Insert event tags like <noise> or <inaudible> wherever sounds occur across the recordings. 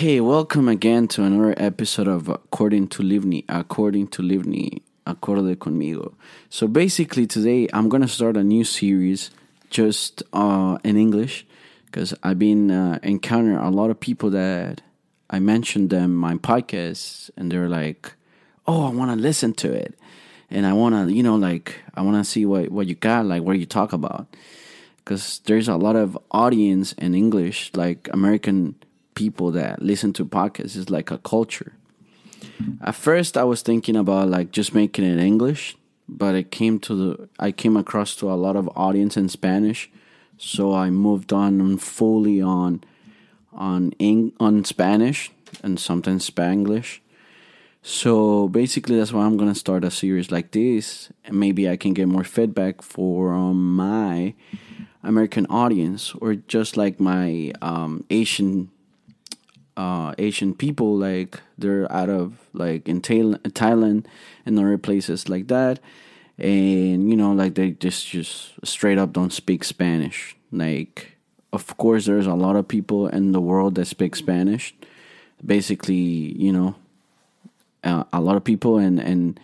Hey, welcome again to another episode of According to Livni, According to Livni, Acorde conmigo. So basically, today I'm gonna start a new series just uh, in English because I've been uh, encountering a lot of people that I mentioned them my podcasts and they're like, "Oh, I want to listen to it," and I want to, you know, like I want to see what what you got, like what you talk about, because there's a lot of audience in English, like American people that listen to podcasts is like a culture. At first, I was thinking about like just making it English, but it came to the I came across to a lot of audience in Spanish, so I moved on fully on on Eng, on Spanish and sometimes Spanglish. So basically, that's why I'm gonna start a series like this, and maybe I can get more feedback from my American audience or just like my um, Asian uh, Asian people, like they're out of like in Thailand and other places like that, and you know, like they just just straight up don't speak Spanish. Like, of course, there's a lot of people in the world that speak Spanish. Basically, you know, uh, a lot of people and and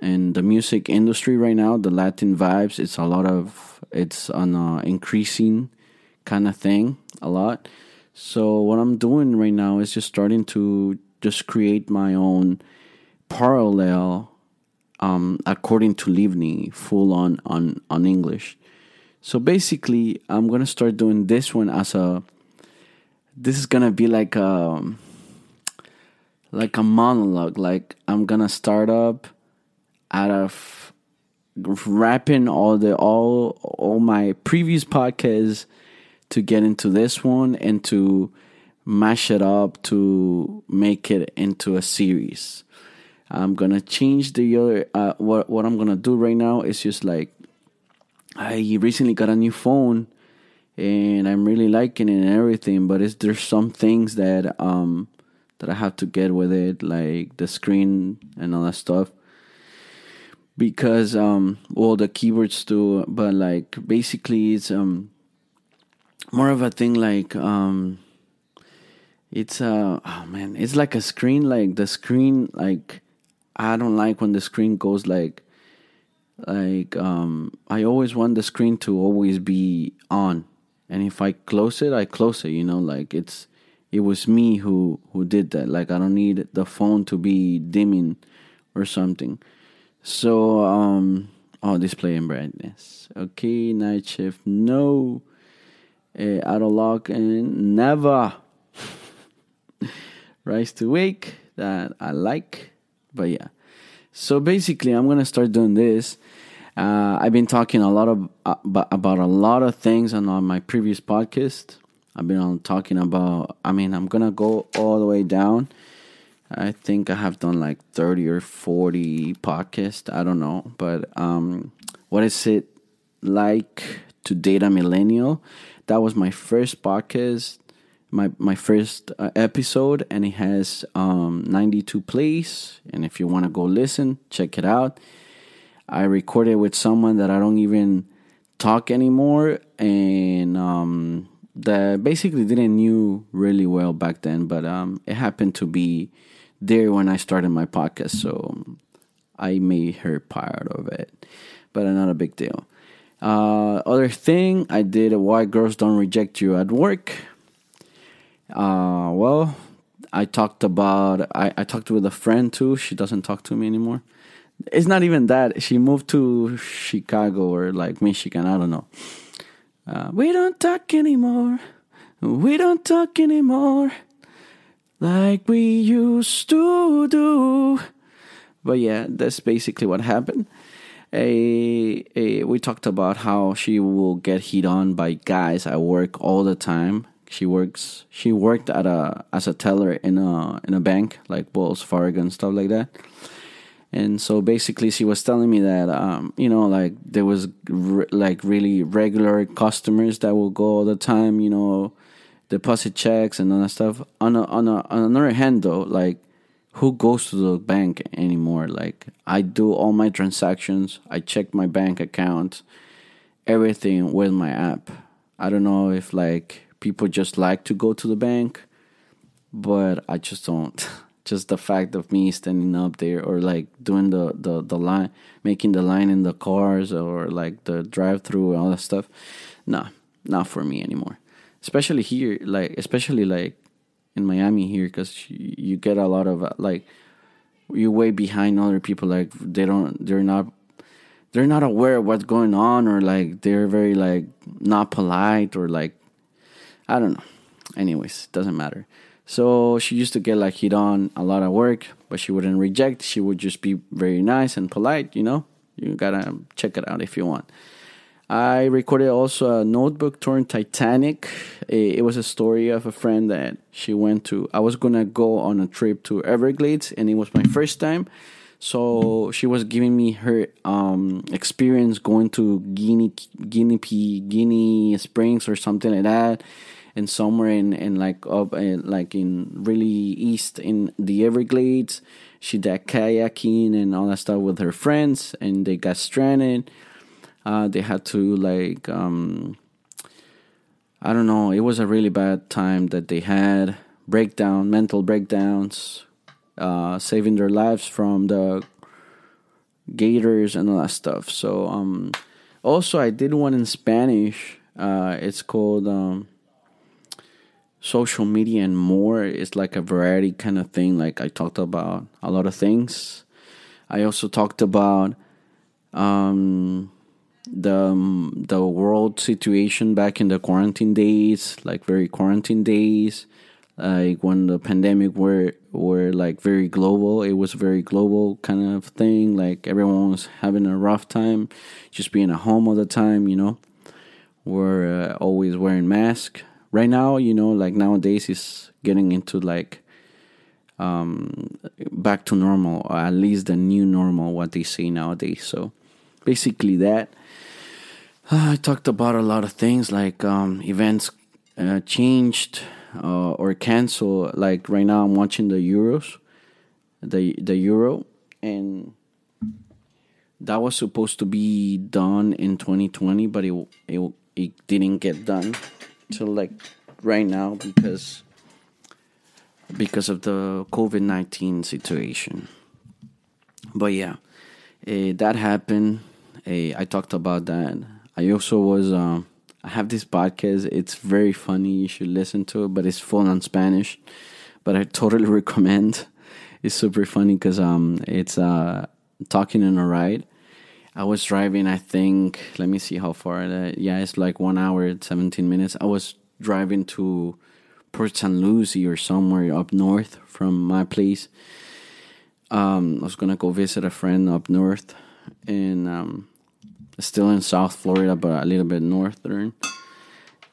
and the music industry right now, the Latin vibes, it's a lot of it's an uh, increasing kind of thing a lot so what I'm doing right now is just starting to just create my own parallel um, according to Livni, full on on on English. So basically, I'm gonna start doing this one as a. This is gonna be like a like a monologue. Like I'm gonna start up out of wrapping all the all all my previous podcasts to get into this one and to mash it up to make it into a series. I'm gonna change the other. Uh, what what I'm gonna do right now is just like I recently got a new phone and I'm really liking it and everything. But it's, there's some things that um that I have to get with it, like the screen and all that stuff. Because um well the keyboards too, but like basically it's um more of a thing like um it's a oh man it's like a screen like the screen like i don't like when the screen goes like like um i always want the screen to always be on. And if i close it i close it you know like it's it was me who who did that. Like i don't need the phone to be dimming or something. So um oh display and brightness. Okay night shift no uh, Auto-Lock, and never Raise to Wake that I like. But yeah, so basically, I'm gonna start doing this. Uh, I've been talking a lot of uh, about a lot of things on, on my previous podcast. I've been on talking about. I mean, I'm gonna go all the way down. I think I have done like 30 or 40 podcasts. I don't know, but um, what is it like to date a millennial? That was my first podcast, my my first uh, episode, and it has um, 92 plays. And if you want to go listen, check it out. I recorded with someone that I don't even talk anymore, and um, that basically didn't knew really well back then. But um, it happened to be there when I started my podcast, so I made her part of it. But not a big deal. Uh, other thing I did why girls don't reject you at work. Uh, well, I talked about I, I talked with a friend too. She doesn't talk to me anymore. It's not even that she moved to Chicago or like Michigan. I don't know. Uh, we don't talk anymore. We don't talk anymore like we used to do. But yeah, that's basically what happened a, a we talked about how she will get hit on by guys at work all the time. She works she worked at a as a teller in a in a bank like Wells Fargo and stuff like that. And so basically, she was telling me that um, you know like there was re- like really regular customers that will go all the time, you know, deposit checks and all that stuff. On a, on a, on another hand, though, like who goes to the bank anymore? Like I do all my transactions, I check my bank account, everything with my app. I don't know if like people just like to go to the bank but I just don't. <laughs> Just the fact of me standing up there or like doing the, the, the line, making the line in the cars or like the drive through and all that stuff. Nah, not for me anymore. Especially here, like, especially like in Miami here, because you get a lot of uh, like, you're way behind other people. Like, they don't, they're not they're not aware of what's going on or like they're very like not polite or like I don't know. Anyways, doesn't matter. So she used to get like hit on a lot of work, but she wouldn't reject. She would just be very nice and polite, you know? You gotta check it out if you want. I recorded also a notebook torn Titanic. It was a story of a friend that she went to. I was gonna go on a trip to Everglades, and it was my first time. So she was giving me her um, experience going to Guinea, Guinea, P, Guinea Springs or something like that and somewhere in, in like up in, like in really east in the Everglades. She did kayaking and all that stuff with her friends, and they got stranded. Uh, they had to like um, I don't know. It was a really bad time that they had breakdown, mental breakdowns, uh, saving their lives from the gators and all that stuff. So um, also I did one in Spanish. Uh, it's called um, social media and more It's like a variety kind of thing. Like I talked about a lot of things. I also talked about um, the um, the world situation back in the quarantine days, like very quarantine days, like when the pandemic were were like very global. It was very global kind of thing. Like everyone was having a rough time, just being at home all the time. You know, we're uh, always wearing masks right now, you know, like nowadays is getting into like um, back to normal, or at least the new normal, what they say nowadays. So basically, that I talked about a lot of things like um, events uh, changed uh, or canceled. Like right now, I'm watching the Euros, the the Euro, and that was supposed to be done in 2020, but it it, it didn't get done till like right now because because of the COVID nineteen situation. But yeah, uh, that happened. Uh, I talked about that. I also was. Um, I have this podcast. It's very funny. You should listen to it, but it's full on Spanish. But I totally <laughs> recommend. It's super funny because um, it's uh, talking in a ride I was driving, I think, let me see how far that, yeah, it's like one hour, 17 minutes. I was driving to Port St. Lucie or somewhere up north from my place. Um, I was gonna go visit a friend up north, and um, still in South Florida, but a little bit northern.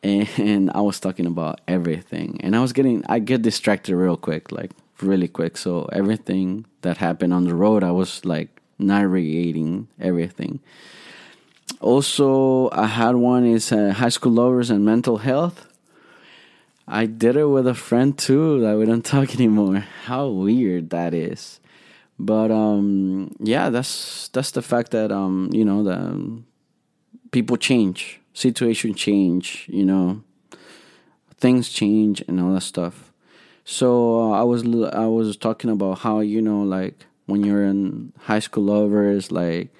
And I was talking about everything, and I was getting, I get distracted real quick, like really quick. So everything that happened on the road, I was like narrating everything. Also, I had one is uh, high school lovers and mental health. I did it with a friend too that we don't <laughs> talk anymore. How weird that is. But um, yeah, that's that's the fact that um, you know the um, people change, situation change, you know, things change and all that stuff. So uh, I was I was talking about how you know like when you're in high school lovers like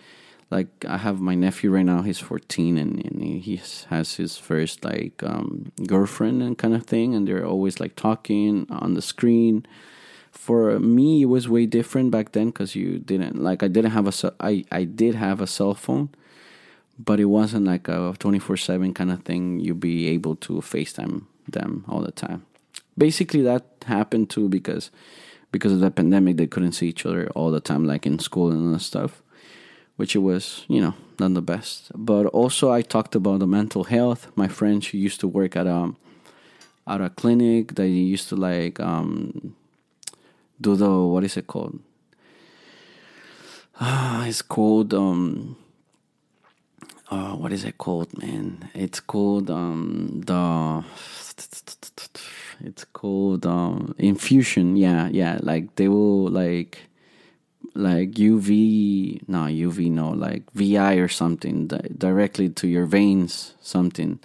like I have my nephew right now. He's 14 and, and he has his first like um, girlfriend and kind of thing, and they're always like talking on the screen. For me, it was way different back then because you didn't like I didn't have a I I did have a cell phone, but it wasn't like a 24 seven kind of thing. You'd be able to FaceTime them all the time. Basically, that happened too because because of the pandemic, they couldn't see each other all the time, like in school and stuff, which it was, you know, not the best. But also, I talked about the mental health. My friend, she used to work at a at a clinic. They used to like um, do the what is it called? Ah, it's called um, uh, what is it called, man? It's called um, the it's called um, infusion. Yeah, yeah. Like they will like like UV, no UV, no like VI or something di- directly to your veins, something.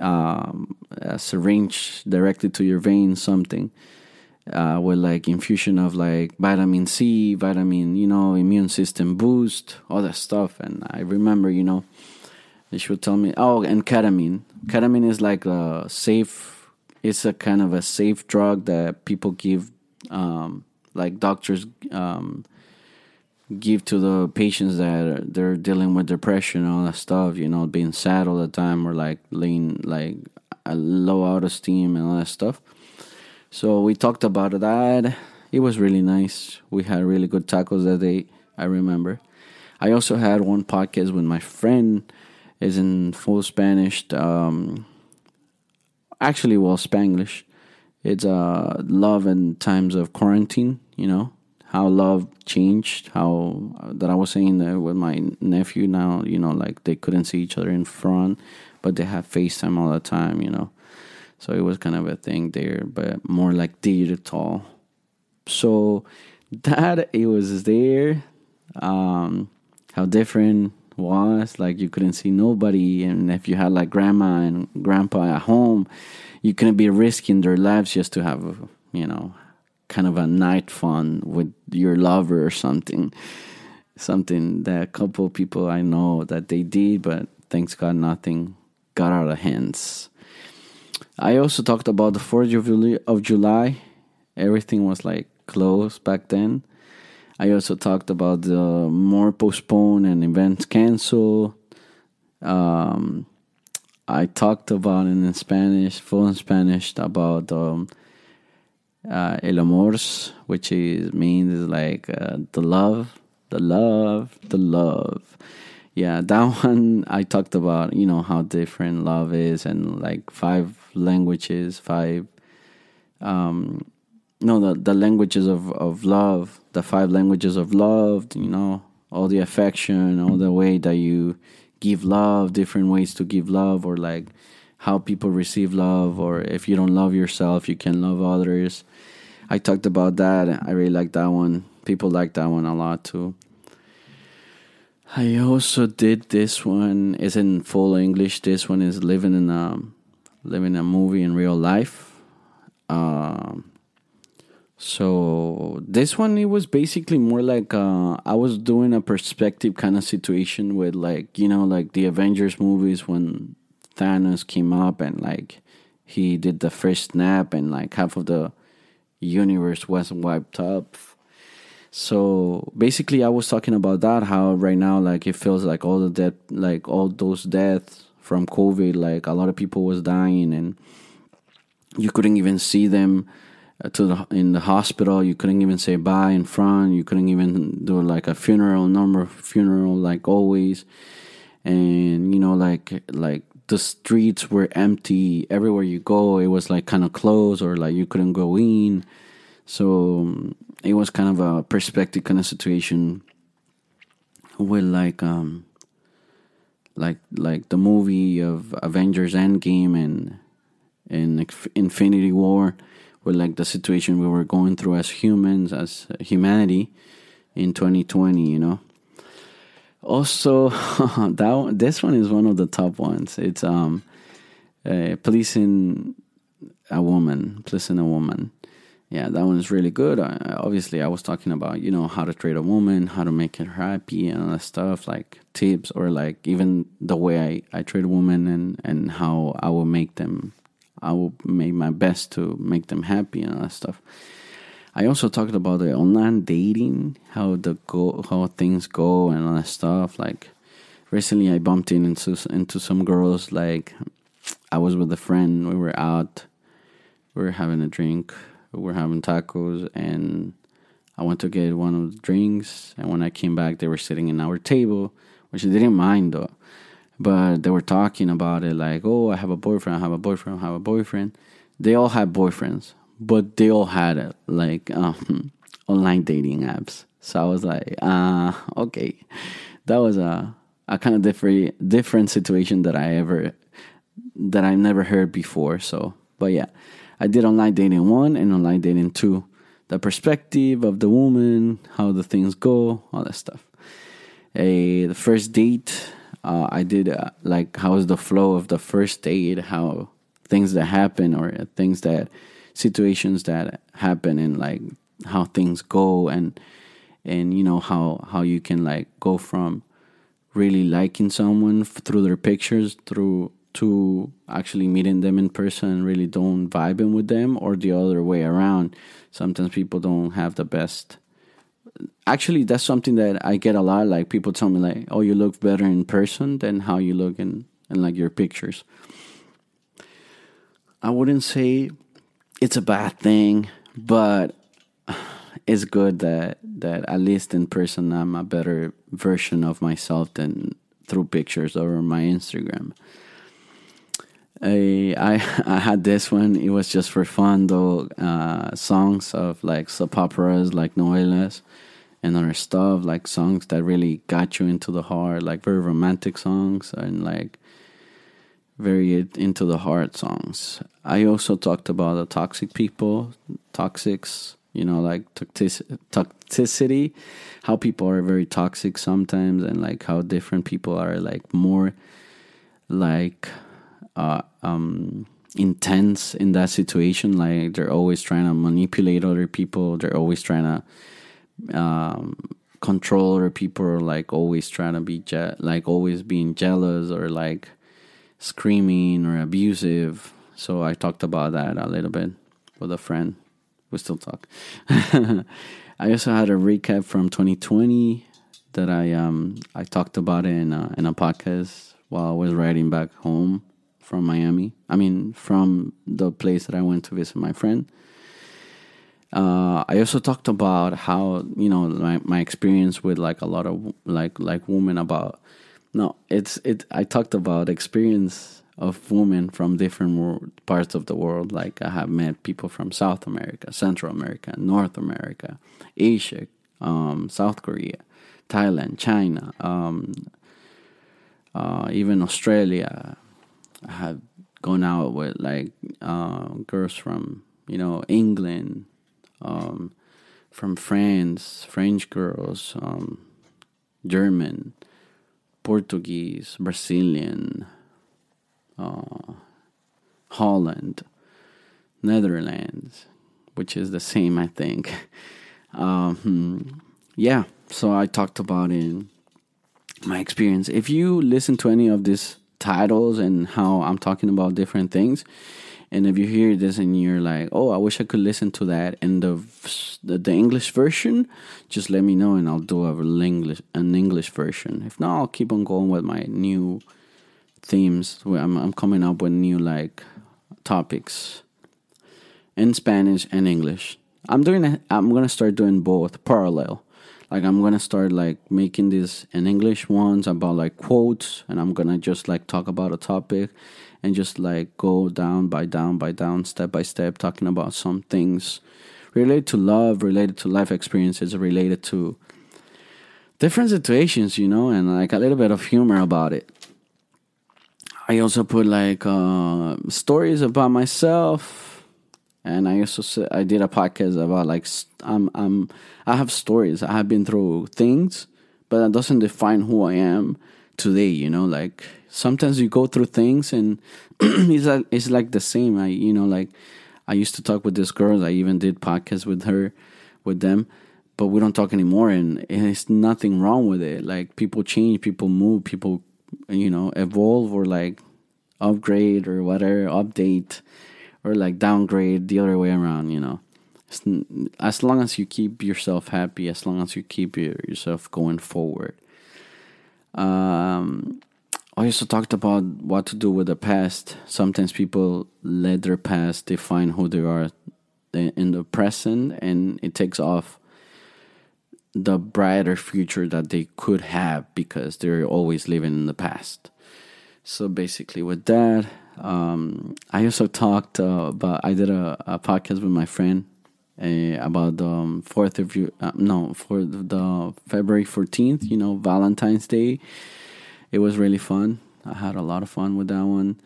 um, a syringe directly to your veins, something uh, with like infusion of like vitamin C, vitamin, you know, immune system boost, all that stuff. And I remember, you know, she would tell me, oh, and ketamine. Ketamine is like a safe, it's a kind of a safe drug that people give, um, like doctors um, give to the patients that they're dealing with depression all that stuff, you know, being sad all the time or like laying like a low out of steam and all that stuff. So we talked about that. It was really nice. We had really good tacos that day, I remember. I also had one podcast with my friend is in full Spanish. Um, actually, well, Spanglish. It's uh, love in times of quarantine. You know how love changed. How that I was saying that with my nephew now. You know, like they couldn't see each other in front, but they have FaceTime all the time. You know, so it was kind of a thing there, but more like digital. So that it was there. Um, how different was like you couldn't see nobody, and if you had like grandma and grandpa at home, you couldn't be risking their lives just to have, you know, kind of a night fun with your lover or something. Something that a couple people I know that they did, but thanks God nothing got out of hands. I also talked about the 4th of July. Everything was like closed back then. I also talked about the more postponed and events canceled. Um, I talked about in Spanish, full in Spanish, about um, uh, el amor, which is means like uh, the love, the love, the love yeah, <laughs> that one I talked about, you know, how different love is and like five languages, five um no the the languages of of love, the five languages of love, you know, all the affection, all the way that you give love, different ways to give love or like how people receive love or if you don't love yourself, you can love others. I talked about that. I really like that one. People like that one a lot too. I also did this one. It's in full English. This one is living in a living a movie in real life. Um, so this one it was basically more like uh, I was doing a perspective kind of situation with like you know like the Avengers movies when Thanos came up and like he did the first snap and like half of the universe was wiped up so basically, I was talking about that. How right now, like it feels like all the death, like all those deaths from COVID, like a lot of people was dying, and you couldn't even see them uh, to the in the hospital. You couldn't even say bye in front. You couldn't even do like a funeral, normal funeral, like always. And you know, like like the streets were empty everywhere you go. It was like kind of closed, or like you couldn't go in. So it was kind of a perspective kind of situation with like um like like the movie of Avengers Endgame and and Infinity War with like the situation we were going through as humans as humanity in 2020 you know? Also <laughs> that this one is one of the top ones. It's um uh, policing a woman policing a woman yeah, that one is really good. I, obviously, I was talking about you know how to treat a woman, how to make her happy, and all that stuff, like tips or like even the way I I trade a woman and and how I will make them, I will make my best to make them happy and all that stuff. I also talked about the online dating, how the go, how things go, and all that stuff. Like recently, I bumped in into into some girls. Like I was with a friend, we were out, we were having a drink we were having tacos and I went to get one of the drinks and when I came back they were sitting in our table, which I didn't mind though. But they were talking about it like, oh I have a boyfriend, I have a boyfriend, I have a boyfriend. They all had boyfriends, but they all had it, like um, <laughs> online dating apps. So I was like, uh, okay. That was a a kind of different different situation that I ever that I never heard before. So, but yeah, I did online dating one and online dating two. The perspective of the woman, how the things go, all that stuff. A the first date, uh, Uh, I did uh, like how is the flow of the first date, how things that happen or things that situations that happen and like how things go and and you know how how you can like go from really liking someone through their pictures through to actually meeting them in person and really don't vibing with them or the other way around? Sometimes people don't have the best actually that's something that i get a lot. Like people tell me like oh you look better in person than how you look in, in like your pictures. I wouldn't say it's a bad thing but <sighs> it's good that that at least in person i'm a better version of myself than through pictures over my instagram I, I <laughs> I had this one. It was just for fun though. Uh, songs of like soap operas, like novelas, and other stuff like songs that really got you into the heart, like very romantic songs and like very into the heart songs. I also talked about the toxic people, toxics, you know, like toxic, toxicity, how people are very toxic sometimes, and like how different people are like more like uh, um, intense in that situation. Like they're always trying to manipulate other people. They're always trying to um, control other people like always trying to be je- like always being jealous or like screaming or abusive. So I talked about that a little bit with a friend. We still talk. <laughs> I also had a recap from 2020 that I um I talked about in a, in a podcast while I was riding back home from Miami. I mean, from the place that I went to visit my friend. Uh, I also talked about how you know my, my experience with like a lot of like like women about no it's it I talked about experience of women from different parts of the world like I have met people from South America, Central America, North America, Asia, um, South Korea, Thailand, China, um, uh, even Australia. I have gone out with like uh, girls from you know England, um, from France, French girls, um, German, Portuguese, Brazilian, uh, Holland, Netherlands, which is the same, I think. <laughs> Um, yeah, so I talked about in my experience. If you listen to any of these titles and how I'm talking about different things, and if you hear this and you're like, "Oh, I wish I could listen to that," in the the, English version, just let me know and I'll do a English an English version. If not, I'll keep on going with my new themes. I'm I'm coming up with new like topics in Spanish and English. I'm doing. I'm gonna start doing both parallel. Like I'm gonna start like making these in English ones about like quotes, and I'm gonna just like talk about a topic and just like go down by down by down, step by step, talking about some things related to love, related to life experiences, related to different situations, you know, and like a little bit of humor about it. I also put like uh, stories about myself, and I also said, I did a podcast about like I'm I'm I have stories. I have been through things, but that doesn't define who I am today. You know, like sometimes you go through things and <clears throat> it's like it's like the same. I you know like I used to talk with this girl. I even did podcasts with her, with them, but we don't talk anymore. And, and it's nothing wrong with it. Like people change, people move, people you know evolve or like upgrade or whatever, update or like downgrade the other way around. You know. As long as you keep yourself happy, as long as you keep yourself going forward. Um, I also talked about what to do with the past. Sometimes people let their past define who they are in the present, and it takes off the brighter future that they could have because they're always living in the past. So basically, with that, um, I also talked uh, about. I did a, a, podcast with my friend uh, about the um, fourth of you. Uh, no, for the February fourteenth. You know, Valentine's Day it was really fun. I had a lot of fun with that one.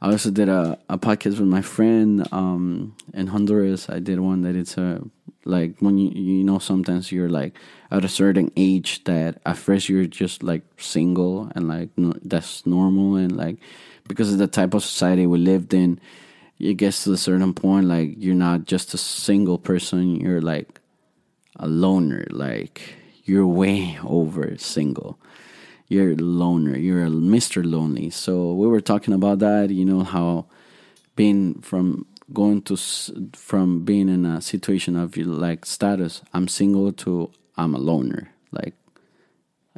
I also did a, a podcast with my friend um, in Honduras. I did one that it's a like when you you know sometimes you're like at a certain age that at first you're just like single and like no, that's normal and like because of the type of society we lived in it gets to a certain point like you're not just a single person you're like a loner like you're way over single. You're a loner you're a mr lonely. So we were talking about that you know how being from going to from being in a situation of like status i'm single to i'm a loner. Like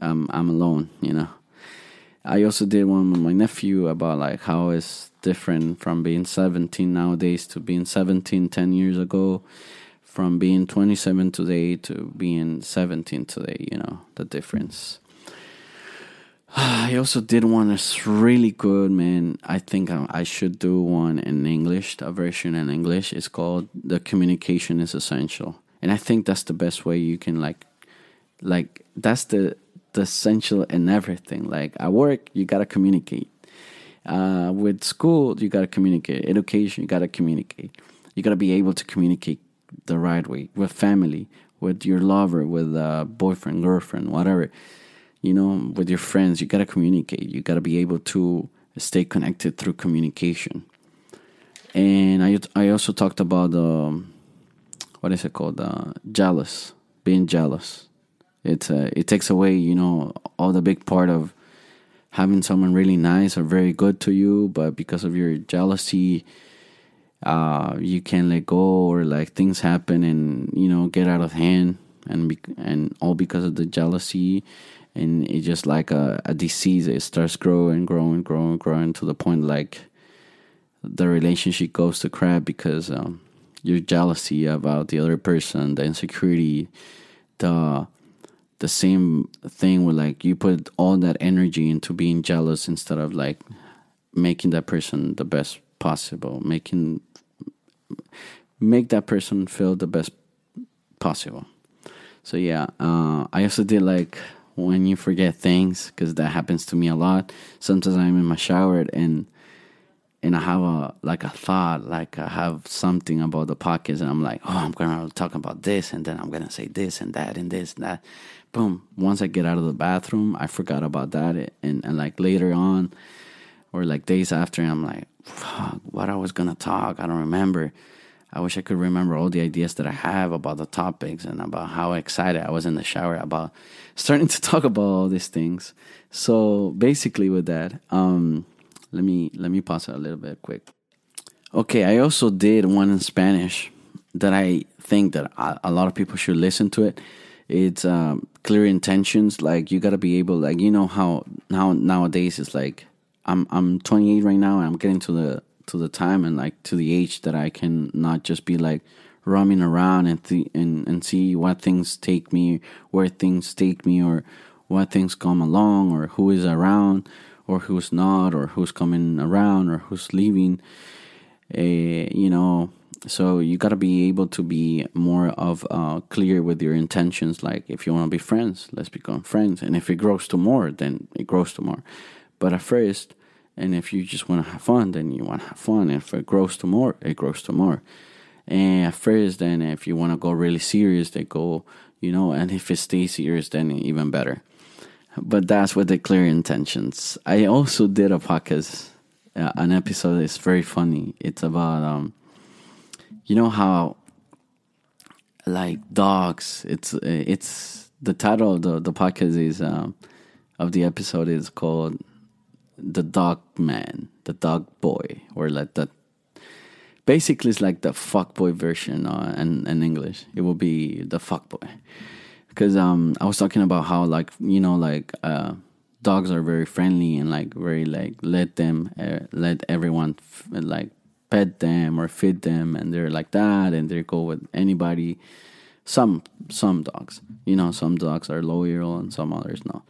i'm i'm alone you know i also did one with my nephew about like how it's different from being 17 nowadays to being 17 10 years ago from being 27 today to being 17 today you know the difference <sighs> I also did one that's really good, man. I think I should do one in English, a version in English. It's called "The Communication is Essential," and I think that's the best way you can like, like that's the the essential in everything. Like at work, you gotta communicate. Uh, with school, you gotta communicate. Education, you gotta communicate. You gotta be able to communicate the right way with family, with your lover, with a boyfriend, girlfriend, whatever you know, with your friends, you gotta communicate. You gotta be able to stay connected through communication. And I I also talked about um, what is it called? Uh, jealous, being jealous. It's uh, it takes away, you know, all the big part of having someone really nice or very good to you, but because of your jealousy, uh, you can't let go, or like things happen and you know get out of hand, and be- and all because of the jealousy. And it's just like a, a disease it starts growing growing growing growing to the point like the relationship goes to crap because um, your jealousy about the other person the insecurity the the same thing with like you put all that energy into being jealous instead of like making that person the best possible making make that person feel the best possible so yeah uh, i also did like when you forget things because that happens to me a lot. Sometimes I'm in my shower and and I have a like a thought, like I have something about the podcast, and I'm like, oh, I'm gonna talk about this, and then I'm gonna say this and that and this and that. Boom! Once I get out of the bathroom, I forgot about that, and and like later on, or like days after, I'm like, fuck, what I was gonna talk, I don't remember. I wish I could remember all the ideas that I have about the topics and about how excited I was in the shower about starting <laughs> to talk about all these things. So basically, with that, um, let me let me pause it a little bit quick. Okay, I also did one in Spanish that I think that a lot of people should listen to it. It's um, clear intentions. Like you got to be able, like you know how now nowadays it's like I'm I'm 28 right now. and I'm getting to the to the time and like to the age that I can not just be like roaming around and th- and and see what things take me, where things take me, or what things come along, or who is around, or who's not, or who's coming around, or who's leaving. Uh, you know, so you got to be able to be more of uh, clear with your intentions. Like if you want to be friends, let's become friends, and if it grows to more, then it grows to more. But at first, and if you just want to have fun, then you want to have fun. If it grows to more, it grows to more. And at first, then if you want to go really serious, they go, you know, and if it stays serious, then even better. But that's with the clear intentions. I also did a podcast, uh, an episode It's very funny. It's about, um, you know how, like dogs. It's it's the title of the the podcast is um, of the episode is called the dog man, the dog boy, or like the basically it's like the fuck boy version uh, in, in English. It will be the fuck boy. Because um, I was talking about how like you know like uh, dogs are very friendly and like very like let them uh, let everyone f- like pet them or feed them and they're like that and they go with anybody. Some some dogs, you know, some dogs are loyal and some others not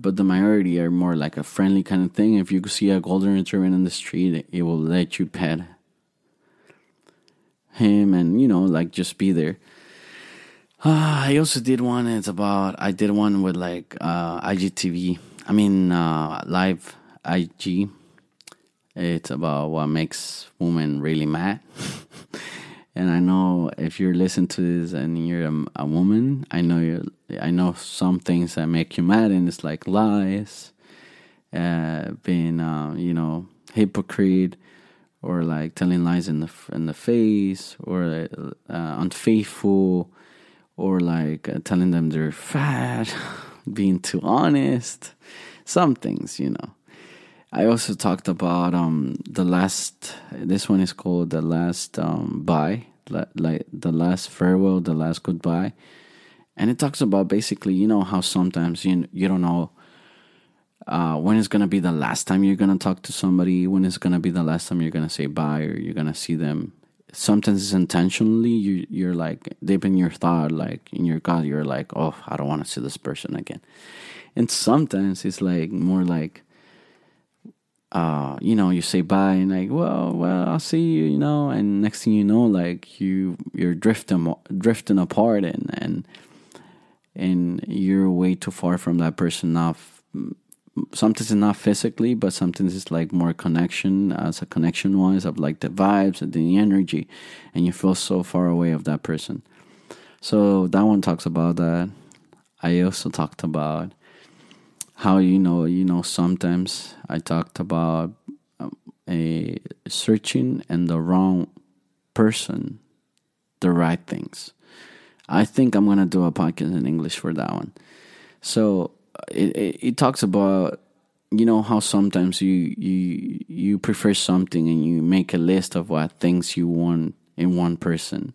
but the majority are more like a friendly kind of thing. If you see a golden retriever in the street, it will let you pet him and you know like just be there. Uh, I also did one. It's about I did one with like uh, IGTV. I mean uh, live IG. It's about what makes women really mad. <laughs> and I know if you're listening to this and you're a, a woman, I know you I know some things that make you mad, and it's like lies, uh, being uh, you know hypocrite, or like telling lies in the in the face, or uh, unfaithful, or like uh, telling them they're fat, <laughs> being too honest, some things, you know. I also talked about um the last. This one is called the last um bye, like the last farewell, the last goodbye, and it talks about basically you know how sometimes you you don't know uh, when it's gonna be the last time you're gonna talk to somebody, when it's gonna be the last time you're gonna say bye or you're gonna see them. Sometimes it's intentionally you you're like deep in your thought, like in your gut, you're like, oh, I don't want to see this person again, and sometimes it's like more like uh, you know, you say bye and like, well, well, I'll see you, you know, and next thing you know, like you you're drifting drifting apart and and and you're way too far from that person. Not sometimes it's not physically, but sometimes it's like more connection as a connection wise of like the vibes and the energy, and you feel so far away of that person. So that one talks about that. I also talked about how you know you know sometimes I talked about um, a searching and the wrong person the right things. I think I'm gonna do a podcast in English for that one. So it, it, it talks about you know how sometimes you you you prefer something and you make a list of what things you want in one person,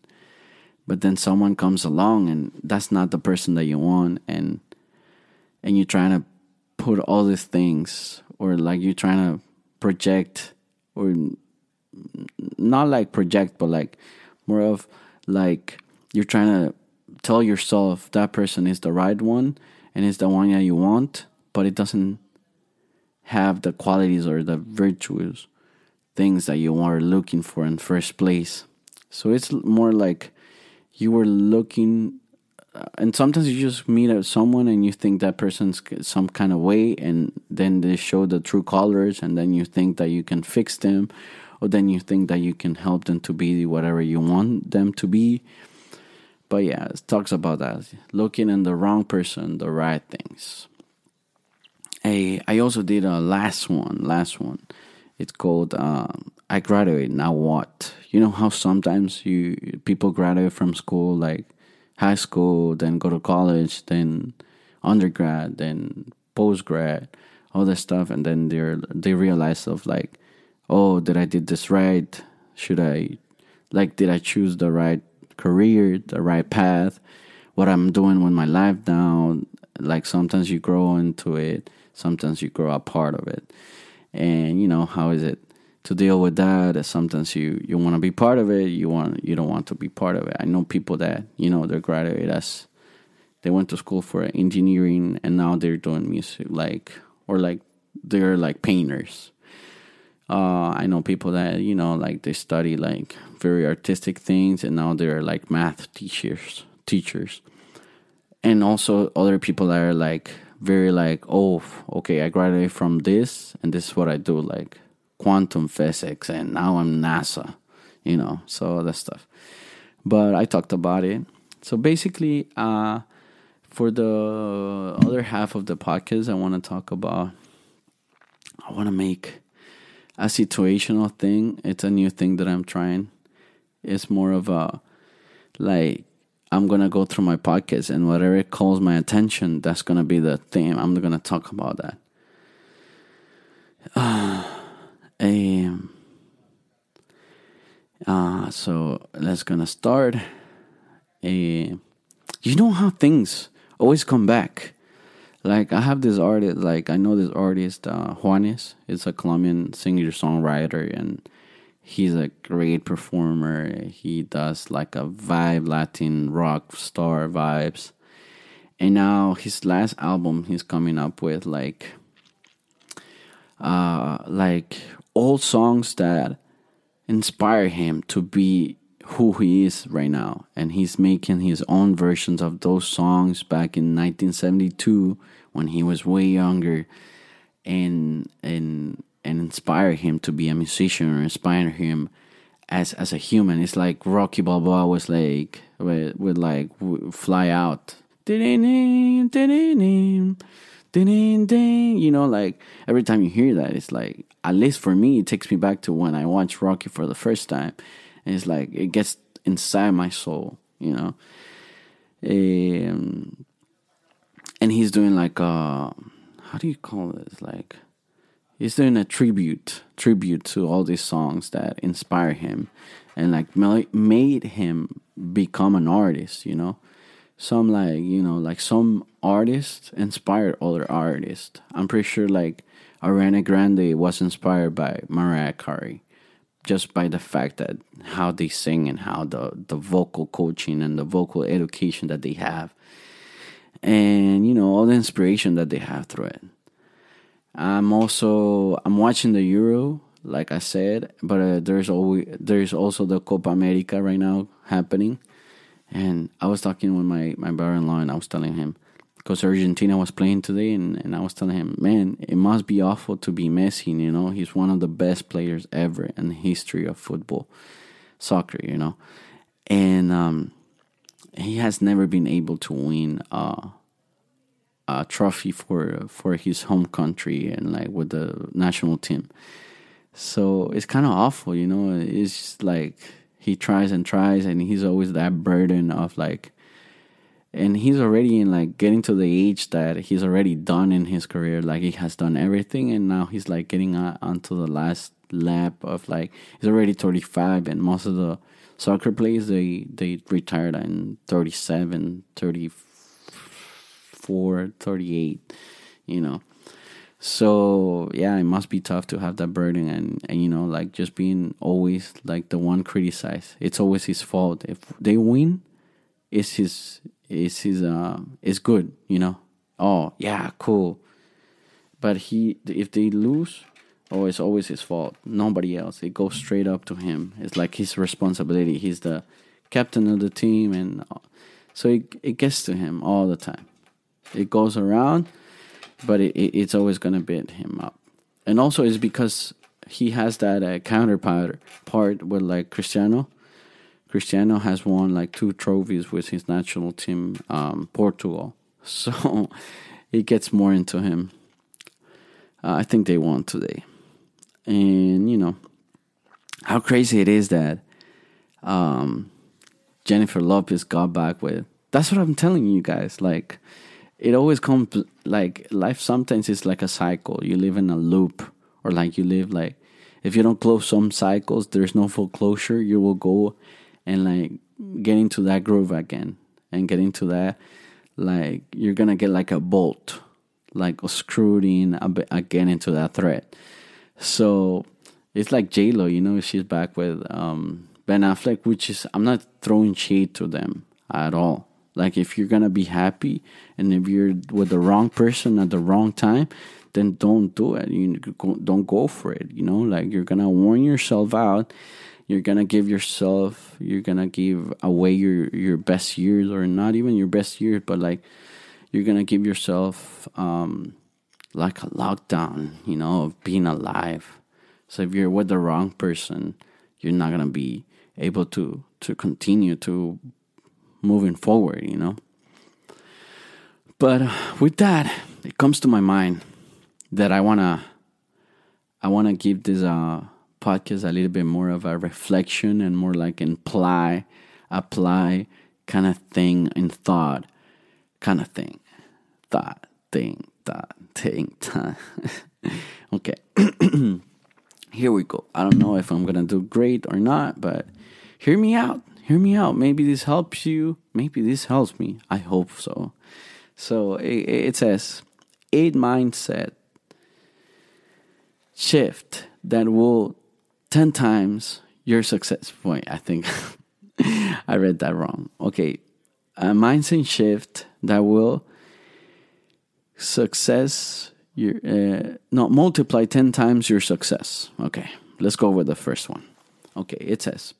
but then someone comes along and that's not the person that you want and and you're trying to put all these things or like you're trying to project or not like project but like more of like you're trying to tell yourself that person is the right one and it's the one that you want but it doesn't have the qualities or the virtues things that you are looking for in first place. So it's more like you were looking uh, and sometimes you just meet someone and you think that person's some kind of way and then they show the true colors and then you think that you can fix them or then you think that you can help them to be whatever you want them to be but yeah it talks about that. Looking in the wrong person the right things. I, I also did a last one last one. It's called uh, i graduate now what? You know how sometimes you people graduate from school like high school, then go to college, then undergrad, then postgrad, all this stuff, and then they're they realize of like, oh, did I did this right? Should I, like, did I choose the right career, the right path? What I'm doing with my life now? Like sometimes you grow into it, sometimes you grow a part of it, and you know how is it? to deal with that. Sometimes you you want to be part of it, you want you don't want to be part of it. I know people that you know they're graduated as they went to school for engineering and now they're doing music, like or like they're like painters. Uh, I know people that you know like they study like very artistic things and now they're like math teachers teachers and also other people that are like very like oh okay i graduated from this and this is what i do like quantum physics and now I'm NASA, you know, so that stuff. But I talked about it. So basically, uh, for the other half of the podcast, I want to talk about, I want to make a situational thing. It's a new thing that I'm trying. It's more of a, like, I'm gonna go through my podcast and whatever calls my attention, that's gonna be the theme. I'm gonna talk about that. Uh, <sighs> um, uh, so let's gonna start. Uh, you know how things always come back. Like I have this artist, like I know this artist, uh, Juanes. It's a Colombian singer songwriter, and he's a great performer. He does like a vibe Latin rock star vibes. And now his last album, he's coming up with like, uh, like old songs that inspire him to be who he is right now. And he's making his own versions of those songs back in 1972 when he was way younger and and and inspire him to be a musician or inspire him as as a human. It's like Rocky Balboa was like would, like fly out. You know, like every time you hear that, it's like at least for me, it takes me back to when I watched Rocky for the first time. And it's like it gets inside my soul, you know. Um, and he's doing like a how do you call this? Like he's doing a tribute tribute to all these songs that inspire him and like made him become an artist you know some like you know like some artists inspired other artists i'm pretty sure like ariana grande was inspired by mariah carey just by the fact that how they sing and how the the vocal coaching and the vocal education that they have and you know all the inspiration that they have through it. I'm also I'm watching the Euro, like I said, but uh, there's always there's also the Copa America right now happening, and I was talking with my my brother-in-law, and I was telling him because Argentina was playing today, and, and I was telling him, man, it must be awful to be Messi. You know, he's one of the best players ever in the history of football, soccer. You know, and um, he has never been able to win. Uh, a trophy for for his home country and like with the national team. So it's kind of awful, you know. It's like he tries and tries, and he's always that burden of like, and he's already in like getting to the age that he's already done in his career. Like he has done everything, and now he's like getting on, onto the last lap of like he's already thirty five, and most of the soccer players they they retired in 37, 34 34, 38, you know. So yeah, it must be tough to have that burden and, and you know, like just being always like the one criticized. It's always his fault. If they win, it's his it's his uh it's good, you know. Oh yeah, cool. But he if they lose, oh it's always his fault. Nobody else. It goes straight up to him. It's like his responsibility. He's the captain of the team and uh, so it, it gets to him all the time. It goes around, but it, it, it's always going to beat him up. And also, it's because he has that uh, counterpart part with like Cristiano. Cristiano has won like two trophies with his national team, um, Portugal. <laughs> So it gets more into him. Uh, I think they won today. And, you know, how crazy it is that um, Jennifer Lopez got back with. That's what I'm telling you guys. Like, it always comes like life sometimes is like a cycle you live in a loop or like you live like if you don't close some cycles there's no full closure you will go and like get into that groove again and get into that like you're gonna get like a bolt like screwed in again into that thread so it's like j-lo you know she's back with um, ben affleck which is i'm not throwing shade to them at all like if you're gonna be happy and if you're with the wrong person at the wrong time, then don't do it. You don't go for it. You know, like you're gonna warn yourself out. You're gonna give yourself. You're gonna give away your your best years, or not even your best years, but like you're gonna give yourself um, like a lockdown. You know, of being alive. So if you're with the wrong person, you're not gonna be able to to continue to moving forward, you know. But with that, it comes to my mind that I wanna I wanna give this uh, podcast a little bit more of a reflection and more like imply, apply kind of thing in thought, kind of thing, thought thing, thought thing, thought. <laughs> okay. <clears throat> Here we go. I don't know if I'm gonna do great or not, but hear me out hear me out. Maybe this helps you. Maybe this helps me. I hope so. So it, it says eight mindset shift that will 10 times your success point. I think <laughs> I read that wrong. Okay. A mindset shift that will success your uh, not multiply 10 times your success. Okay. Let's go with the first one. Okay, it says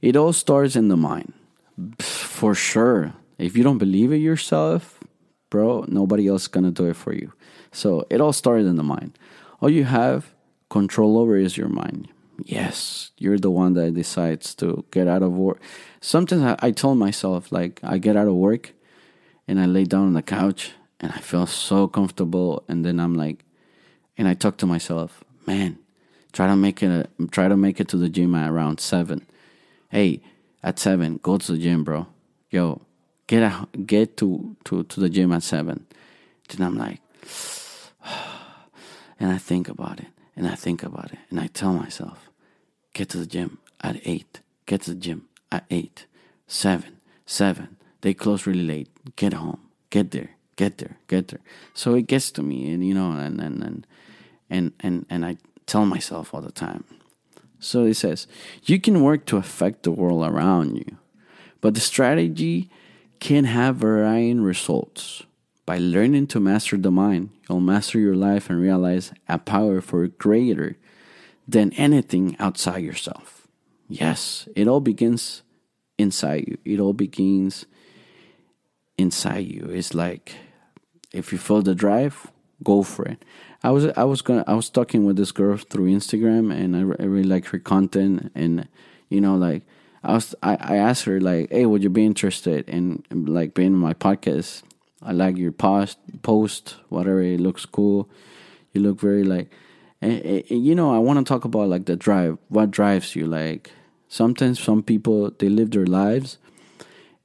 it all starts in the mind. For sure. If you don't believe it yourself, bro, nobody else is going to do it for you. So it all starts in the mind. All you have control over is your mind. Yes, you're the one that decides to get out of work. Sometimes I, I tell myself, like, I get out of work and I lay down on the couch and I feel so comfortable. And then I'm like, and I talk to myself, man, try to make it, try to make it to the gym at around seven. Hey, at seven, go to the gym, bro. Yo, get out, get to, to, to the gym at seven. Then I'm like, <sighs> and I think about it and I think about it and I tell myself, get to the gym at eight, get to the gym at eight, seven, seven. They close really late. Get home, get there, get there, get there. So it gets to me, and you know, and and and and and, and I tell myself all the time. So it says, you can work to affect the world around you, but the strategy can have varying results. By learning to master the mind, you'll master your life and realize a power for greater than anything outside yourself. Yes, it all begins inside you. It all begins inside you. It's like if you feel the drive, go for it. I was I was gonna I was talking with this girl through Instagram, and I, I really like her content, and you know like I was I, I asked her like, hey, would you be interested in like being in my podcast? I like your post post whatever it looks cool. You look very like, and, and, you know I want to talk about like the drive. What drives you? Like sometimes some people they live their lives,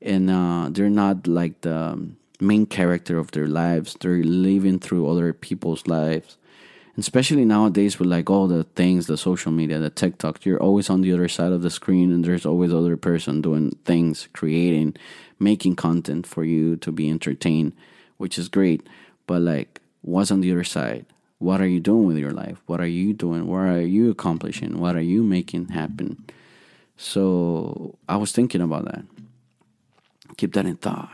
and uh, they're not like the main character of their lives. They're living through other people's lives. And especially nowadays with like all the things, the social media, the TikTok, you're always on the other side of the screen and there's always other person doing things, creating, making content for you to be entertained, which is great. But like what's on the other side? What are you doing with your life? What are you doing? What are you accomplishing? What are you making happen? So I was thinking about that. Keep that in thought.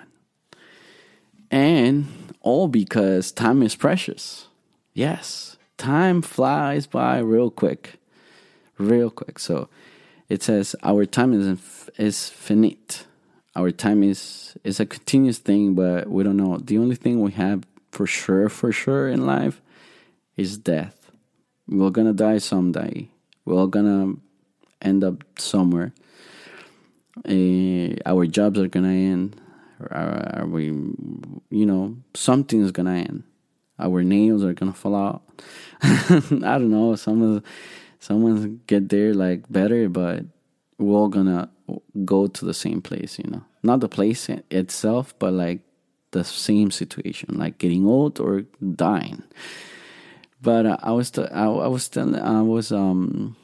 And all because time is precious. Yes, time flies by real quick. Real quick. So it says our time is is finite. Our time is is a continuous thing, but we don't know. The only thing we have for sure, for sure in life is death. We're gonna die someday. We're gonna end up somewhere. Uh, our jobs are gonna end. Are, are we, you know, something is gonna end. Our nails are gonna fall out. <laughs> I don't know. Some someone's get there like better, but we're all gonna go to the same place. You know, not the place itself, but like the same situation, like getting old or dying. But uh, I was, t- I, I was telling, I was, um,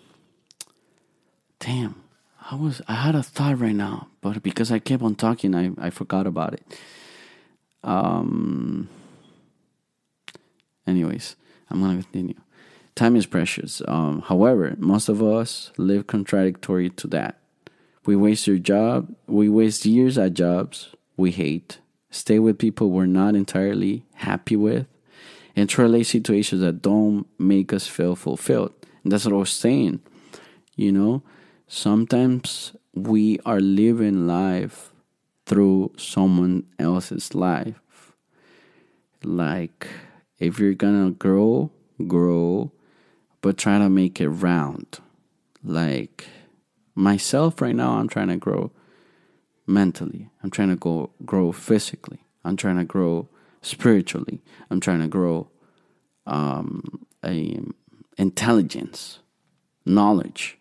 damn I was I had a thought right now, but because I kept on talking, I, I forgot about it. Um. Anyways, I'm gonna continue. Time is precious. Um, however, most of us live contradictory to that. We waste your job. We waste years at jobs we hate. Stay with people we're not entirely happy with, and relate situations that don't make us feel fulfilled. And that's what I was saying. You know sometimes we are living life through someone else's life. Like, if you're gonna grow, grow, but try to make it round. Like, myself right now, I'm trying to grow mentally, I'm trying to go, grow physically, I'm trying to grow spiritually, I'm trying to grow um, a, intelligence, knowledge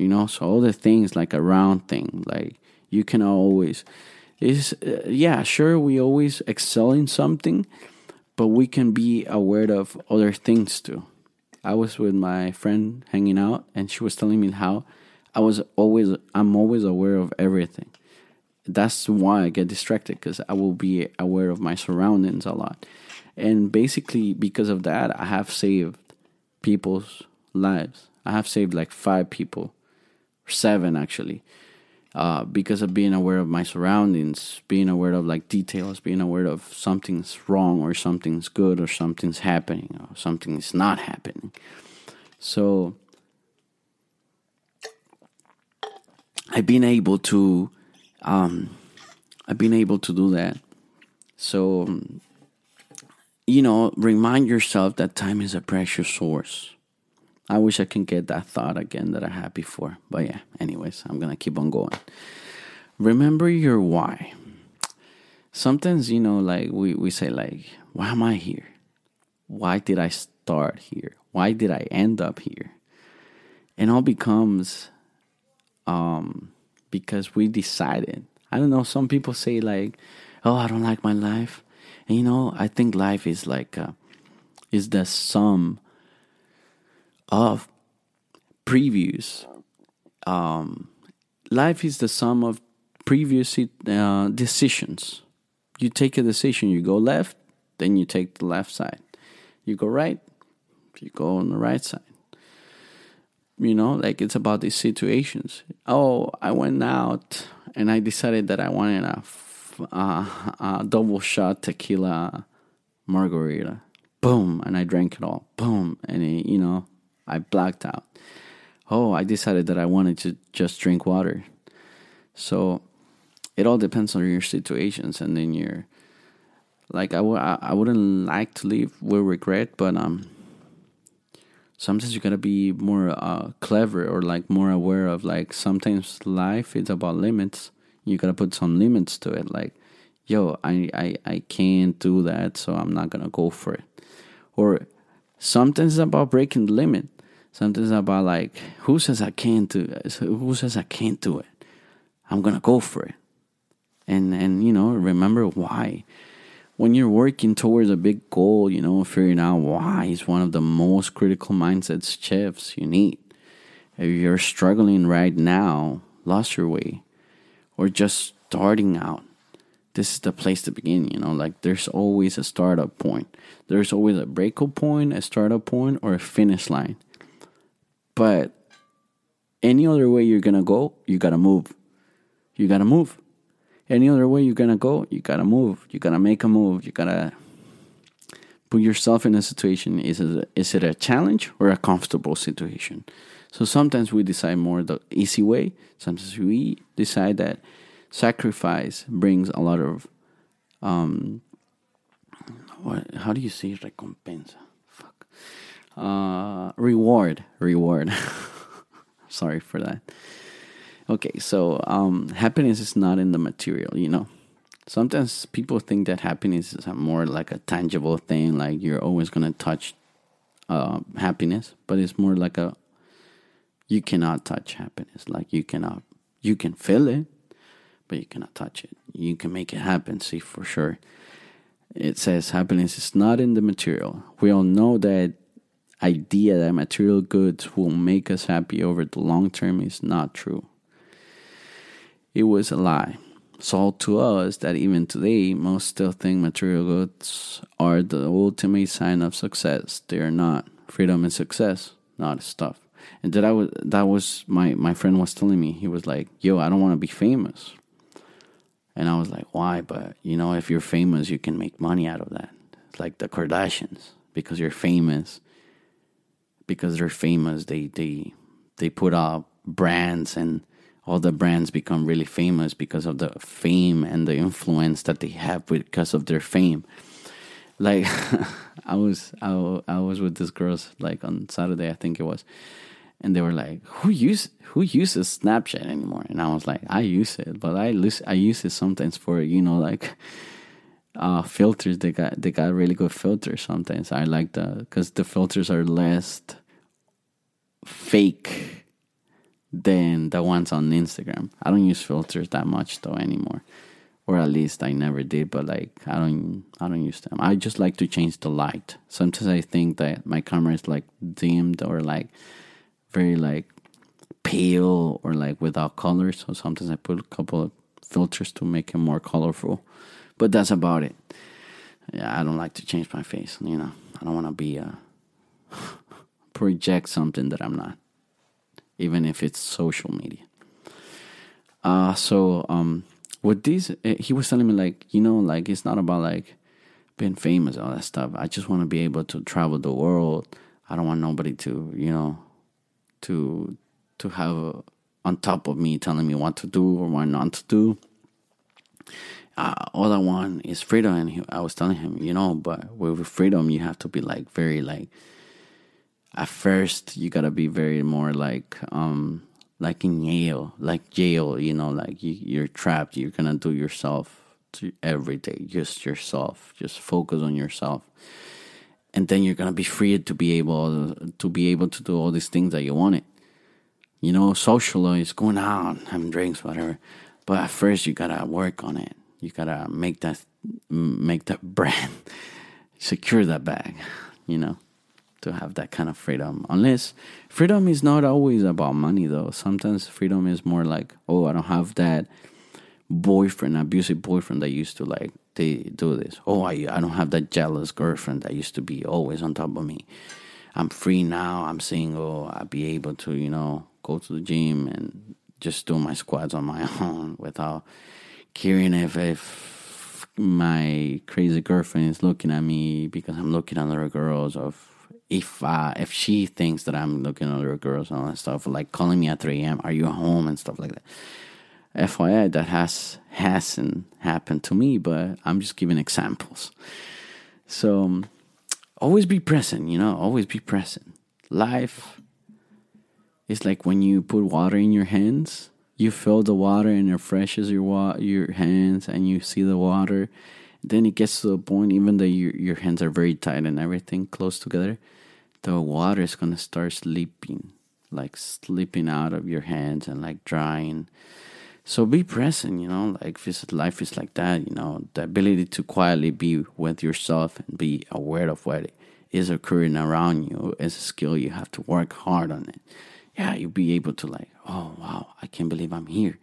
you know? So all the things like a round thing like you can always is uh, yeah sure we always excel in something but we can be aware of other things too. I was with my friend hanging out and she was telling me how i was always i'm always aware of everything that's why i get distracted because i will be aware of my surroundings a lot and basically because of that i have saved people's lives i have saved like five people seven actually, uh, because of being aware of my surroundings, being aware of like details, being aware of something's wrong or something's good or something's happening or something's not happening. So I've been able to, um, I've been able to do that. So, you know, remind yourself that time is a precious source. I wish I can get that thought again that I had before. But yeah, anyways, I'm gonna keep on going. Remember your why. Sometimes, you know, like we, we say like, why am I here? Why did I start here? Why did I end up here? And all becomes um because we decided. I don't know, some people say like, oh, I don't like my life. And you know, I think life is like uh, is the sum of previews. Um, life is the sum of previous uh, decisions. You take a decision, you go left, then you take the left side. You go right, you go on the right side. You know, like it's about these situations. Oh, I went out and I decided that I wanted a, a, double shot tequila margarita. Boom, and I drank it all. Boom, and it, you know, I blacked out. Oh, I decided that I wanted to just drink water. So it all depends on your situations and then your like I w- I wouldn't like to live with regret, but um sometimes you gotta be more uh, clever or like more aware of like sometimes life is about limits. You gotta put some limits to it. Like, yo, I, I, I can't do that, so I'm not gonna go for it. Or sometimes it's about breaking the limit. Something's about like, who says I can't do it? Who says I can't do it? I'm gonna go for it. And and you know, remember why. When you're working towards a big goal, you know, figuring out why is one of the most critical mindsets shifts you need. If you're struggling right now, lost your way, or just starting out, this is the place to begin, you know, like there's always a startup point. There's always a breakup point, a startup point, or a finish line but any other way you're gonna go, you gotta move. You gotta move. Any other way you're gonna go, you gotta move. You gotta make a move. You gotta put yourself in a situation. Is it, is it a challenge or a comfortable situation? So sometimes we decide more the easy way. Sometimes we decide that sacrifice brings a lot of um what how do you say recompensa? fuck Uh, reward, reward. <laughs> Sorry for that. Okay, so um, happiness is not in the material, you know. Sometimes people think that happiness is more like a tangible thing, like you're always gonna touch uh, happiness, but it's more like a you cannot touch happiness. Like you cannot, you can feel it, but you cannot touch it. You can make it happen, see for sure. It says happiness is not in the material. We all know that idea that material goods will make us happy over the long term is not true. It was a lie. Sold to us that even today, most still think material goods are the ultimate sign of success. They are not. Freedom and success, not stuff. And that I was that was my my friend was telling me. He was like, "Yo, I don't want to be famous." And I was like, "Why?" But you know, if you're famous, you can make money out of that. It's like the Kardashians because you're famous because they're famous. They they they put out brands and all the brands become really famous because of the fame and the influence that they have because of their fame. Like <laughs> I was I, I was with this girls like on Saturday I think it was, and they were like, "Who use who uses Snapchat anymore?" And I was like, "I use it, but I use I use it sometimes for you know like." <laughs> uh, filters they got they got really good filters sometimes i like the because the filters are less fake than the ones on Instagram. I don't use filters that much though anymore. Or at least I never did, but like I don't I don't use them. I just like to change the light. Sometimes I think that my camera is like dimmed or like very like pale or like without color. So sometimes I put a couple of filters to make it more colorful. But that's about it. Yeah, I don't like to change my face, you know. I don't want to be uh, a <laughs> project something that I'm not, even if it's social media. Uh, so um, with these, eh, he was telling me like, you know, like it's not about like being famous, all that stuff. I just want to be able to travel the world. I don't want nobody to, you know, to to have on top of me telling me what to do or what not to do. Uh, all I want is freedom, and he, I was telling him, you know, but with freedom, you have to be like very like at first you gotta be very more like um like in jail like jail you know like you, you're trapped you're gonna do yourself to every day just yourself just focus on yourself. And then you're gonna be free to be able to be able to do all these things that you wanted. You know socialize going out having drinks whatever. But at first you gotta work on it. You gotta make that make that <laughs> brand secure that bag you know to have that kind of freedom. Unless freedom is not always about money, though. Sometimes freedom is more like, oh, I don't have that boyfriend, abusive boyfriend that used to like they do this. Oh, I I don't have that jealous girlfriend that used to be always on top of me. I'm free now. I'm single. I'll be able to, you know, go to the gym and just do my squats on my <laughs> own without caring if if my crazy girlfriend is looking at me because I'm looking at other girls or if uh, if she thinks that I'm looking at other girls and all that stuff, like calling me at 3 a.m., are you home and stuff like that. FYI, that has hasn't happened to me, but I'm just giving examples. So um, always be present, you know, always be present. Life is like when you put water in your hands, you feel the water and it refreshes your wa- your hands, and you see the water. Then it gets to a point, even though your your hands are very tight and everything close together, the water is gonna start slipping, like slipping out of your hands and like drying. So be present, you know, like visit life is like that, you know, the ability to quietly be with yourself and be aware of what is occurring around you is a skill you have to work hard on it. Yeah, you'll be able to like, oh wow, I can't believe I'm here.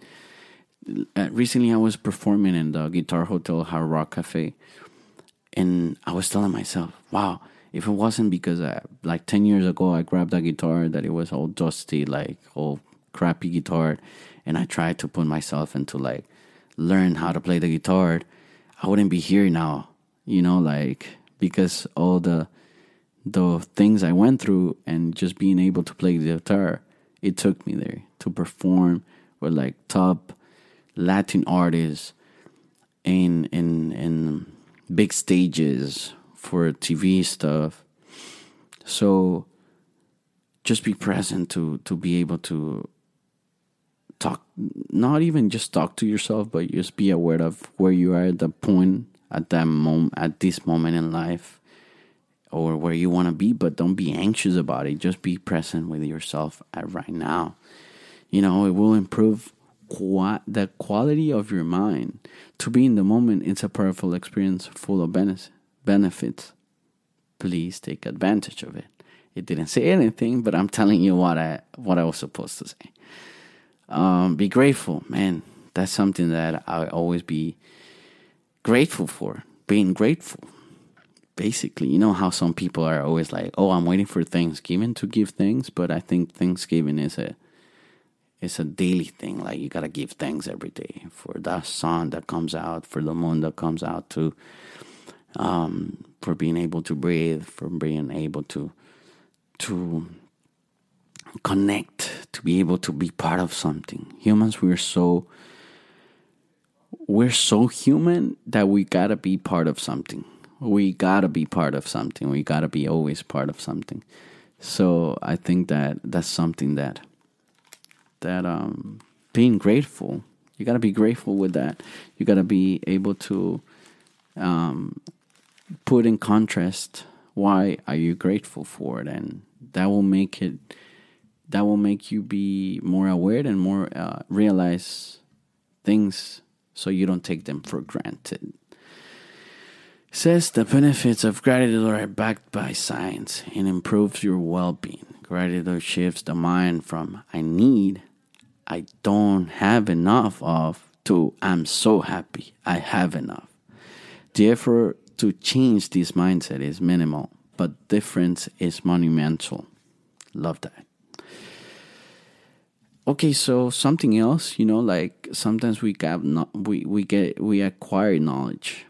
Uh, recently, I was performing in the Guitar Hotel Hard Rock Cafe, and I was telling myself, wow, if it wasn't because I, like 10 years ago I grabbed a guitar that it was all dusty, like all crappy guitar, and I tried to put myself into like learn how to play the guitar, I wouldn't be here now, you know, like because all the the things I went through and just being able to play the guitar, it took me there to perform with like top Latin artists in in in big stages for TV stuff. So just be present to to be able to talk not even just talk to yourself but just be aware of where you are at the point at that moment at this moment in life or where you want to be but don't be anxious about it. Just be present with yourself at right now. You know it will improve qua- the quality of your mind. To be in the moment it's a powerful experience full of benefits benefits, please take advantage of it. It didn't say anything, but I'm telling you what I what I was supposed to say. Um, be grateful, man. That's something that I always be grateful for. Being grateful. Basically, you know how some people are always like, "Oh, I'm waiting for Thanksgiving to give thanks," but I think Thanksgiving is a it's a daily thing. Like you gotta give thanks every day for that sun that comes out, for the moon that comes out, to um, for being able to breathe, for being able to to connect, to be able to be part of something. Humans, we're so we're so human that we gotta be part of something. We gotta be part of something. We gotta be always part of something. So I think that that's something that that um, being grateful. You gotta be grateful with that. You gotta be able to um, put in contrast why are you grateful for it? And that will make it that will make you be more aware and more uh, realize things so you don't take them for granted. Says the benefits of gratitude are backed by science and improves your well-being. Gratitude shifts the mind from i need i don't have enough of to i'm so happy i have enough. The effort to change this mindset is minimal, but difference is monumental. Love that. Okay, so something else, you know, like sometimes we get no, we we get we acquire knowledge,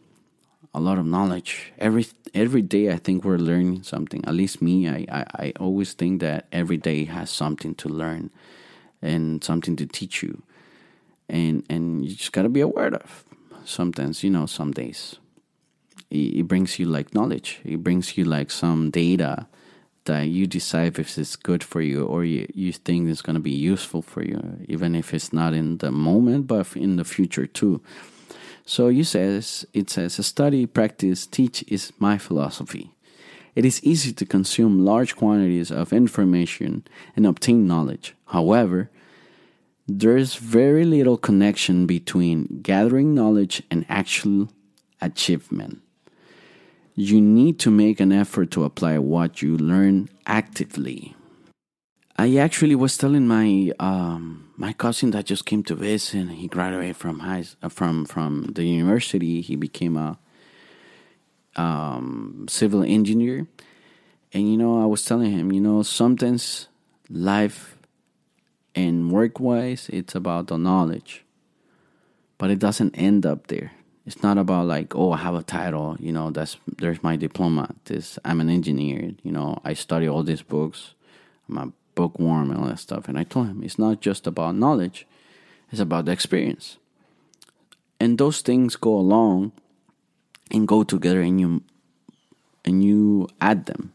a lot of knowledge. Every every day, I think we're learning something. At least me, I I, I always think that every day has something to learn, and something to teach you, and and you just gotta be aware of. Sometimes, you know, some days it, brings you like knowledge. It brings you like some data that you decide if it's good for you or you, you think it's going to be useful for you, even if it's not in the moment, but in the future too. So you says it says study, practice, teach is my philosophy. It is easy to consume large quantities of information and obtain knowledge. However, there's very little connection between gathering knowledge and actual achievement you need to make an effort to apply what you learn actively. I actually was telling my um, my cousin that just came to visit. He graduated from high uh, from from the university. He became a um, civil engineer, and you know I was telling him, you know, sometimes life and work wise, it's about the knowledge, but it doesn't end up there. It's not about like, oh, I have a title, you know, that's there's my diploma. This I'm an engineer, you know, I study all these books. I'm a bookworm and all that stuff. And I told him it's not just about knowledge, it's about the experience. And those things go along and go together and you and you add them.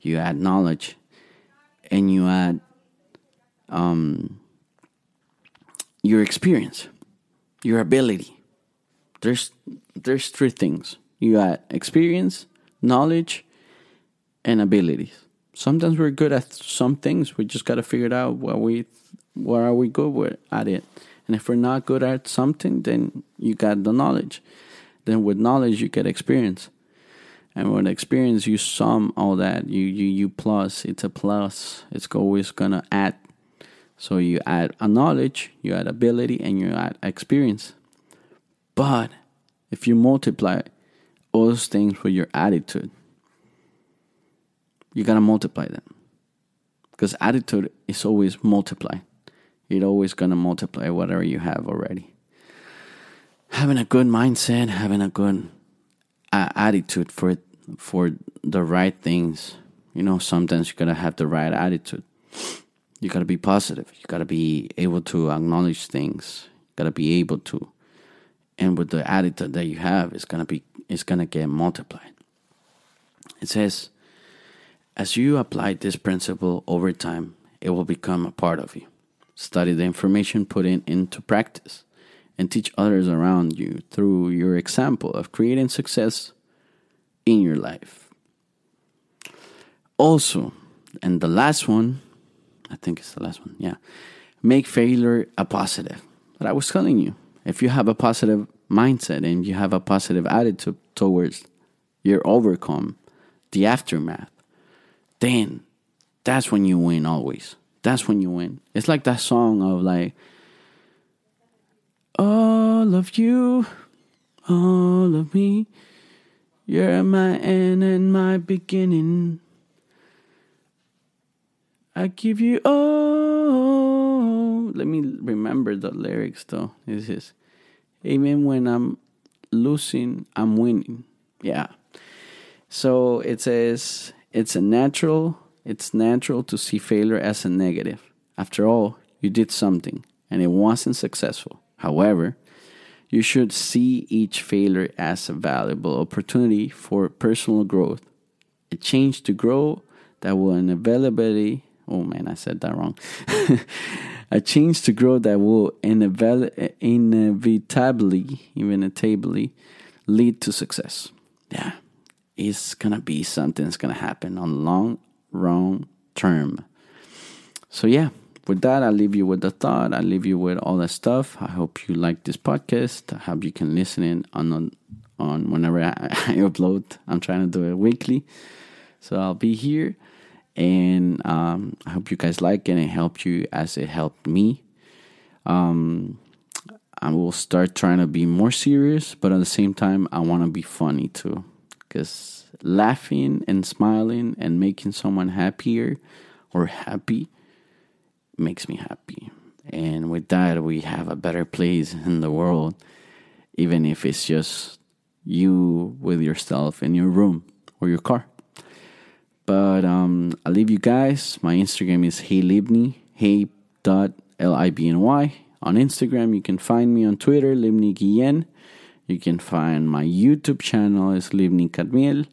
You add knowledge and you add um, your experience, your ability there's there's three things. You got experience, knowledge, and abilities. Sometimes we're good at some things. We just gotta figure out what we what are we good with at it. And if we're not good at something, then you got the knowledge. Then with knowledge you get experience. And with experience you sum all that. You you you plus. It's a plus. It's always gonna add. So you add a knowledge, you add ability, and you add experience. But if you multiply all those things with your attitude, you gotta multiply them. Because attitude is always multiply. It's always gonna multiply whatever you have already. Having a good mindset, having a good uh, attitude for it, for the right things. You know, sometimes you gotta have the right attitude. You gotta be positive. You gotta be able to acknowledge things. You gotta be able to and with the attitude that you have it's gonna be it's gonna get multiplied. It says as you apply this principle over time it will become a part of you. Study the information put in into practice and teach others around you through your example of creating success in your life. Also and the last one i think it's the last one yeah make failure a positive. But i was telling you if you have a positive mindset and you have a positive attitude towards your overcome, the aftermath, then that's when you win always. That's when you win. It's like that song of like, all of you, all of me, you're my end and my beginning. I give you all. Let me remember the lyrics though. It says, even when I'm losing, I'm winning. Yeah. So it says it's a natural it's natural to see failure as a negative. After all, you did something and it wasn't successful. However, you should see each failure as a valuable opportunity for personal growth, a change to grow that will inevitably oh man, I said that wrong. <laughs> a change to grow that will inevitably, inevitably lead to success. Yeah, it's gonna be something that's gonna happen on long, long term. So yeah, with that, I leave you with the thought. I leave you with all that stuff. I hope you like this podcast. I hope you can listen in on on whenever I, <laughs> I upload. I'm trying to do it weekly, so I'll be here and um, I hope you guys like it and help you as it helped me. Um, I will start trying to be more serious, but at the same time, I want to be funny too. Because laughing and smiling and making someone happier or happy makes me happy. And with that, we have a better place in the world, even if it's just you with yourself in your room or your car. But um, I'll leave you guys. My Instagram is heylibny, hey dot L-I-B-N-Y. On Instagram, you can find me on Twitter, Libny Guillen. You can find my YouTube channel is Libny Cadmiel.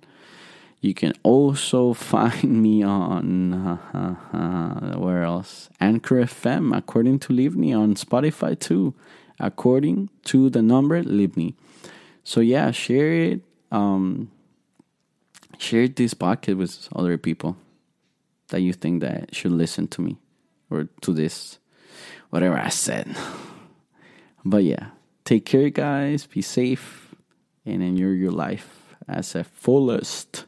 You can also <laughs> find me on uh, <laughs> uh, where else? Anchor FM, according to Libny, on Spotify too, according to the number Libny. So yeah, share it. Um, share this podcast with other people that you think that should listen to me or to this, whatever I said. But yeah, take care, guys. Be safe and enjoy your life as a fullest.